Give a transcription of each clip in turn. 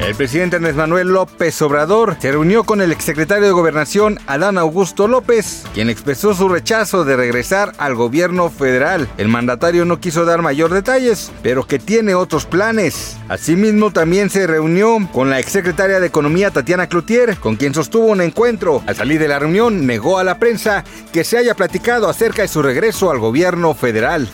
El presidente Andrés Manuel López Obrador se reunió con el exsecretario de Gobernación Adán Augusto López, quien expresó su rechazo de regresar al gobierno federal. El mandatario no quiso dar mayor detalles, pero que tiene otros planes. Asimismo, también se reunió con la exsecretaria de Economía Tatiana Cloutier, con quien sostuvo un encuentro. Al salir de la reunión, negó a la prensa que se haya platicado acerca de su regreso al gobierno federal.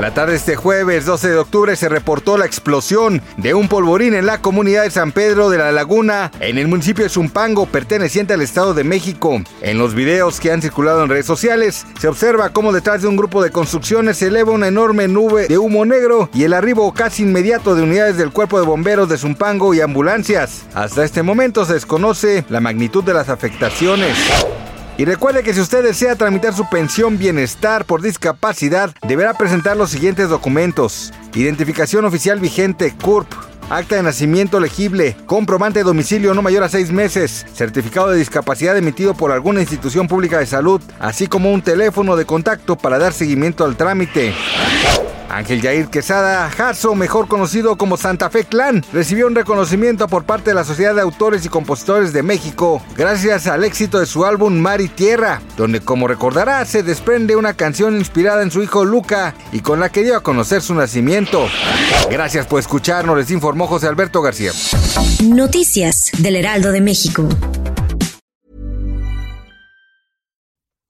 La tarde de este jueves 12 de octubre se reportó la explosión de un polvorín en la comunidad de San Pedro de la Laguna, en el municipio de Zumpango, perteneciente al Estado de México. En los videos que han circulado en redes sociales, se observa cómo detrás de un grupo de construcciones se eleva una enorme nube de humo negro y el arribo casi inmediato de unidades del Cuerpo de Bomberos de Zumpango y ambulancias. Hasta este momento se desconoce la magnitud de las afectaciones. Y recuerde que si usted desea tramitar su pensión bienestar por discapacidad, deberá presentar los siguientes documentos. Identificación oficial vigente, CURP. Acta de nacimiento legible, comprobante de domicilio no mayor a seis meses, certificado de discapacidad emitido por alguna institución pública de salud, así como un teléfono de contacto para dar seguimiento al trámite. Ángel Yair Quesada Jasso, mejor conocido como Santa Fe Clan, recibió un reconocimiento por parte de la Sociedad de Autores y Compositores de México gracias al éxito de su álbum Mar y Tierra, donde como recordará se desprende una canción inspirada en su hijo Luca y con la que dio a conocer su nacimiento. Gracias por escucharnos, les informó José Alberto García. Noticias del Heraldo de México.